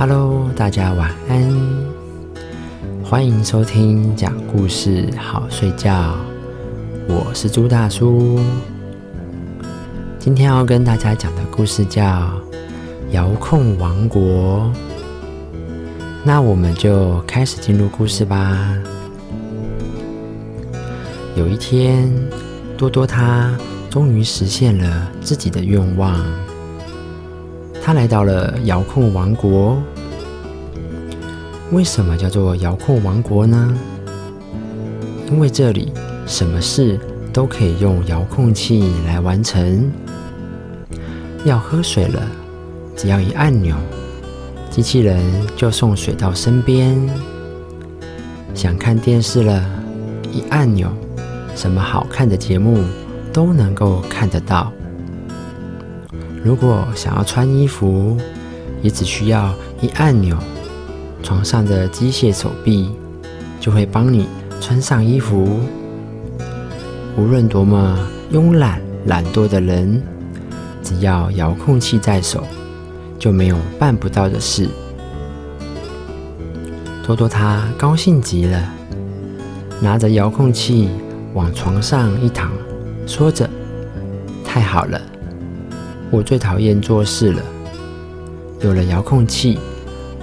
Hello，大家晚安，欢迎收听讲故事好睡觉。我是朱大叔，今天要跟大家讲的故事叫《遥控王国》。那我们就开始进入故事吧。有一天，多多他终于实现了自己的愿望。他来到了遥控王国。为什么叫做遥控王国呢？因为这里什么事都可以用遥控器来完成。要喝水了，只要一按钮，机器人就送水到身边。想看电视了，一按钮，什么好看的节目都能够看得到。如果想要穿衣服，也只需要一按钮，床上的机械手臂就会帮你穿上衣服。无论多么慵懒懒惰的人，只要遥控器在手，就没有办不到的事。多多他高兴极了，拿着遥控器往床上一躺，说着：“太好了。”我最讨厌做事了。有了遥控器，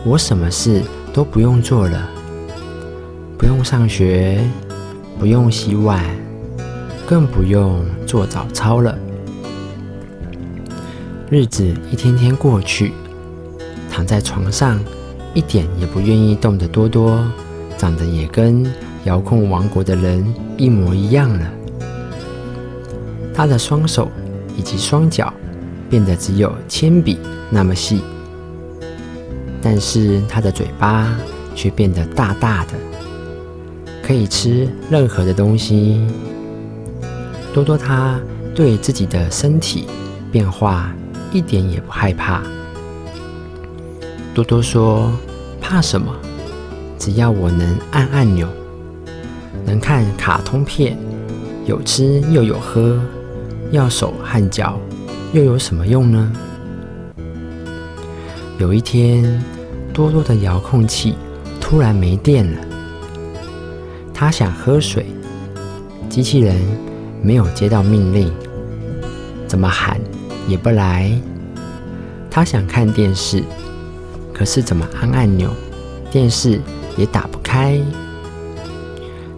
我什么事都不用做了，不用上学，不用洗碗，更不用做早操了。日子一天天过去，躺在床上一点也不愿意动的多多，长得也跟遥控王国的人一模一样了。他的双手以及双脚。变得只有铅笔那么细，但是他的嘴巴却变得大大的，可以吃任何的东西。多多他对自己的身体变化一点也不害怕。多多说：“怕什么？只要我能按按钮，能看卡通片，有吃又有喝，要手和脚。”又有什么用呢？有一天，多多的遥控器突然没电了。他想喝水，机器人没有接到命令，怎么喊也不来。他想看电视，可是怎么按按钮，电视也打不开。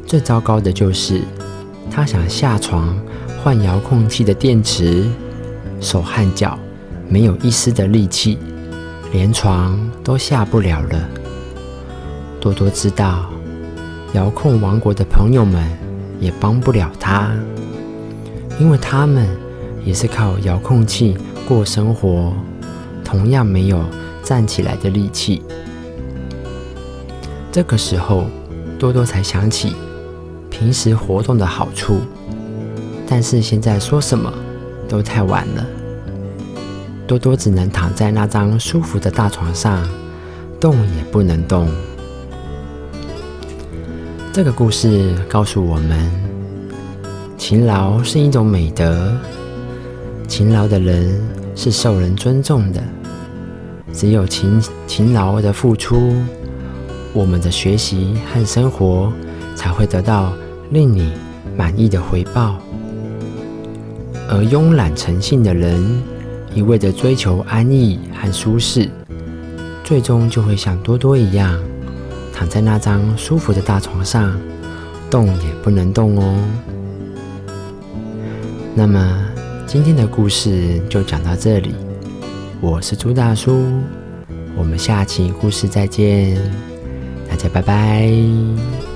最糟糕的就是，他想下床换遥控器的电池。手和脚没有一丝的力气，连床都下不了了。多多知道，遥控王国的朋友们也帮不了他，因为他们也是靠遥控器过生活，同样没有站起来的力气。这个时候，多多才想起平时活动的好处，但是现在说什么？都太晚了，多多只能躺在那张舒服的大床上，动也不能动。这个故事告诉我们，勤劳是一种美德，勤劳的人是受人尊重的。只有勤勤劳的付出，我们的学习和生活才会得到令你满意的回报。而慵懒成性的人，一味的追求安逸和舒适，最终就会像多多一样，躺在那张舒服的大床上，动也不能动哦。那么，今天的故事就讲到这里。我是朱大叔，我们下期故事再见，大家拜拜。